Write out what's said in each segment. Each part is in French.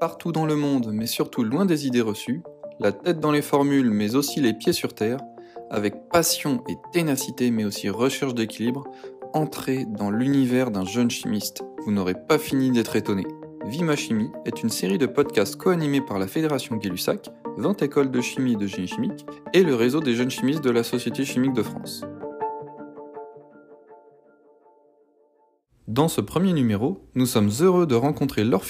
Partout dans le monde, mais surtout loin des idées reçues, la tête dans les formules, mais aussi les pieds sur terre, avec passion et ténacité, mais aussi recherche d'équilibre, entrez dans l'univers d'un jeune chimiste. Vous n'aurez pas fini d'être étonné. Vima Chimie est une série de podcasts co-animés par la Fédération Gay-Lussac, 20 écoles de chimie et de génie chimique, et le réseau des jeunes chimistes de la Société chimique de France. Dans ce premier numéro, nous sommes heureux de rencontrer Laure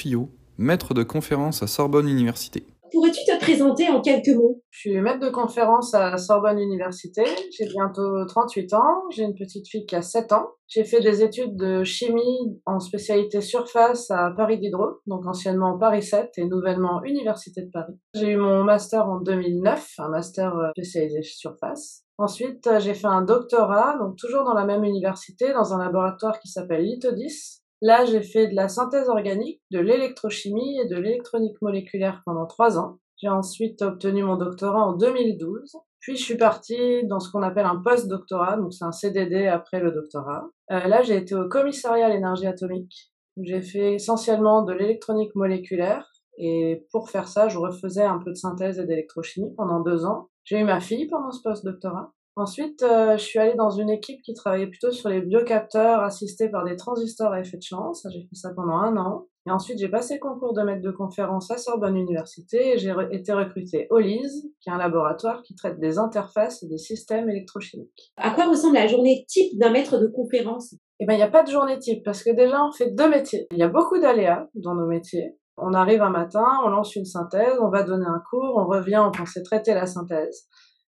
maître de conférence à Sorbonne Université. Pourrais-tu te présenter en quelques mots? Je suis maître de conférence à Sorbonne Université. J'ai bientôt 38 ans. J'ai une petite fille qui a 7 ans. J'ai fait des études de chimie en spécialité surface à Paris Diderot, donc anciennement Paris 7 et nouvellement Université de Paris. J'ai eu mon master en 2009, un master euh, spécialisé surface. Ensuite, euh, j'ai fait un doctorat, donc toujours dans la même université, dans un laboratoire qui s'appelle Lithodis, Là, j'ai fait de la synthèse organique, de l'électrochimie et de l'électronique moléculaire pendant trois ans. J'ai ensuite obtenu mon doctorat en 2012. Puis je suis partie dans ce qu'on appelle un post-doctorat, donc c'est un CDD après le doctorat. Euh, là, j'ai été au commissariat à l'énergie atomique. J'ai fait essentiellement de l'électronique moléculaire et pour faire ça, je refaisais un peu de synthèse et d'électrochimie pendant deux ans. J'ai eu ma fille pendant ce post-doctorat. Ensuite, euh, je suis allée dans une équipe qui travaillait plutôt sur les biocapteurs assistés par des transistors à effet de champ. j'ai fait ça pendant un an. Et ensuite, j'ai passé le concours de maître de conférence à Sorbonne Université et j'ai été recrutée au LIS, qui est un laboratoire qui traite des interfaces et des systèmes électrochimiques. À quoi ressemble la journée type d'un maître de conférence? Eh ben, il n'y a pas de journée type parce que déjà, on fait deux métiers. Il y a beaucoup d'aléas dans nos métiers. On arrive un matin, on lance une synthèse, on va donner un cours, on revient, on pensait traiter la synthèse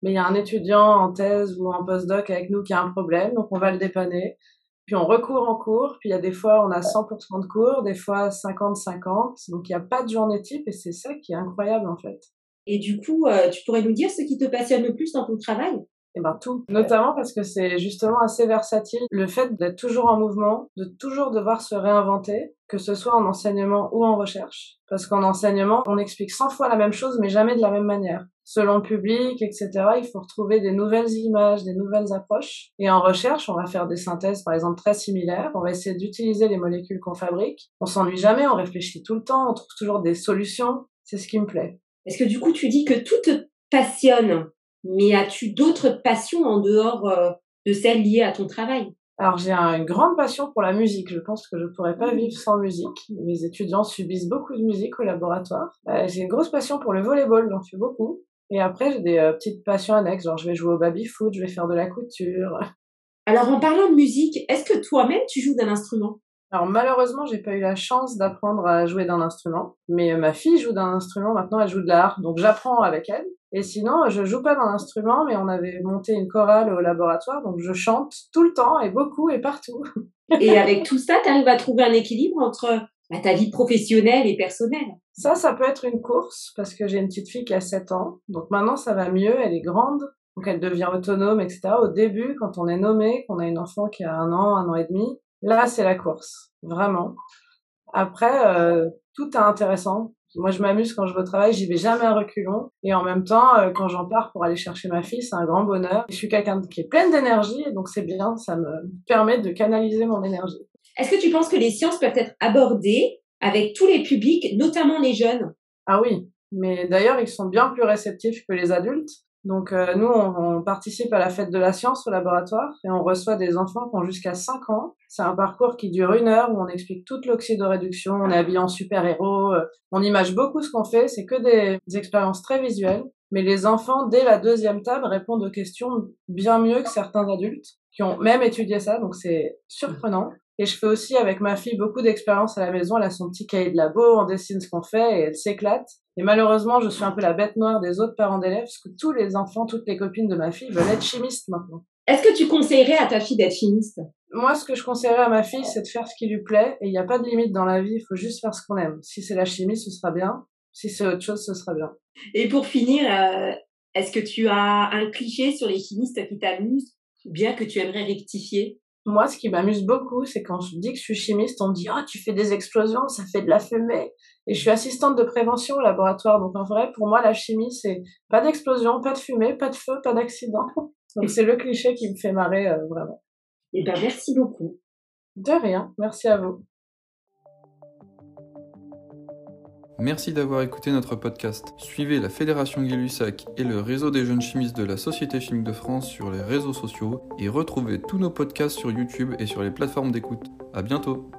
mais il y a un étudiant en thèse ou en postdoc avec nous qui a un problème, donc on va le dépanner. Puis on recourt en cours, puis il y a des fois on a 100% de cours, des fois 50-50, donc il n'y a pas de journée type et c'est ça qui est incroyable en fait. Et du coup, euh, tu pourrais nous dire ce qui te passionne le plus dans ton travail? Eh ben tout, notamment parce que c'est justement assez versatile. Le fait d'être toujours en mouvement, de toujours devoir se réinventer, que ce soit en enseignement ou en recherche. Parce qu'en enseignement, on explique 100 fois la même chose, mais jamais de la même manière. Selon le public, etc., il faut retrouver des nouvelles images, des nouvelles approches. Et en recherche, on va faire des synthèses, par exemple, très similaires. On va essayer d'utiliser les molécules qu'on fabrique. On s'ennuie jamais, on réfléchit tout le temps, on trouve toujours des solutions. C'est ce qui me plaît. Est-ce que du coup, tu dis que tout te passionne? Mais as-tu d'autres passions en dehors euh, de celles liées à ton travail? Alors j'ai une grande passion pour la musique. Je pense que je ne pourrais pas vivre sans musique. Mes étudiants subissent beaucoup de musique au laboratoire. Euh, j'ai une grosse passion pour le volleyball, j'en fais beaucoup. Et après j'ai des euh, petites passions annexes, genre je vais jouer au baby foot, je vais faire de la couture. Alors en parlant de musique, est-ce que toi-même tu joues d'un instrument? Alors malheureusement, j'ai pas eu la chance d'apprendre à jouer d'un instrument, mais ma fille joue d'un instrument. Maintenant, elle joue de l'art, donc j'apprends avec elle. Et sinon, je joue pas d'un instrument, mais on avait monté une chorale au laboratoire, donc je chante tout le temps et beaucoup et partout. et avec tout ça, tu arrives à trouver un équilibre entre bah, ta vie professionnelle et personnelle? Ça, ça peut être une course, parce que j'ai une petite fille qui a 7 ans, donc maintenant ça va mieux, elle est grande, donc elle devient autonome, etc. Au début, quand on est nommé, qu'on a une enfant qui a un an, un an et demi, là c'est la course, vraiment. Après, euh, tout est intéressant. Moi, je m'amuse quand je vais au travail, j'y vais jamais à reculons. Et en même temps, euh, quand j'en pars pour aller chercher ma fille, c'est un grand bonheur. Je suis quelqu'un qui est plein d'énergie, donc c'est bien, ça me permet de canaliser mon énergie. Est-ce que tu penses que les sciences peuvent être abordées avec tous les publics, notamment les jeunes? Ah oui, mais d'ailleurs, ils sont bien plus réceptifs que les adultes. Donc euh, nous, on, participe à la fête de la science au laboratoire et on reçoit des enfants qui ont jusqu'à 5 ans. C'est un parcours qui dure une heure où on explique toute l'oxydoréduction, on est habillé en super-héros, euh, on image beaucoup ce qu'on fait, c'est que des, des, expériences très visuelles. Mais les enfants, dès la deuxième table, répondent aux questions bien mieux que certains adultes qui ont même étudié ça, donc c'est surprenant. Et je fais aussi avec ma fille beaucoup d'expériences à la maison. Elle a son petit cahier de labo, on dessine ce qu'on fait et elle s'éclate. Et malheureusement, je suis un peu la bête noire des autres parents d'élèves parce que tous les enfants, toutes les copines de ma fille veulent être chimistes maintenant. Est-ce que tu conseillerais à ta fille d'être chimiste? Moi, ce que je conseillerais à ma fille, c'est de faire ce qui lui plaît. Et il n'y a pas de limite dans la vie, il faut juste faire ce qu'on aime. Si c'est la chimie, ce sera bien. Si c'est autre chose, ce sera bien. Et pour finir, euh, est-ce que tu as un cliché sur les chimistes qui t'amusent ou bien que tu aimerais rectifier? Moi, ce qui m'amuse beaucoup, c'est quand je dis que je suis chimiste, on me dit Ah, tu fais des explosions, ça fait de la fumée. Et je suis assistante de prévention au laboratoire. Donc, en vrai, pour moi, la chimie, c'est pas d'explosion, pas de fumée, pas de feu, pas d'accident. Donc, c'est le cliché qui me fait marrer, euh, vraiment. Eh ben, merci beaucoup. De rien. Merci à vous. Merci d'avoir écouté notre podcast. Suivez la Fédération Gay-Lussac et le réseau des jeunes chimistes de la Société chimique de France sur les réseaux sociaux et retrouvez tous nos podcasts sur YouTube et sur les plateformes d'écoute. À bientôt!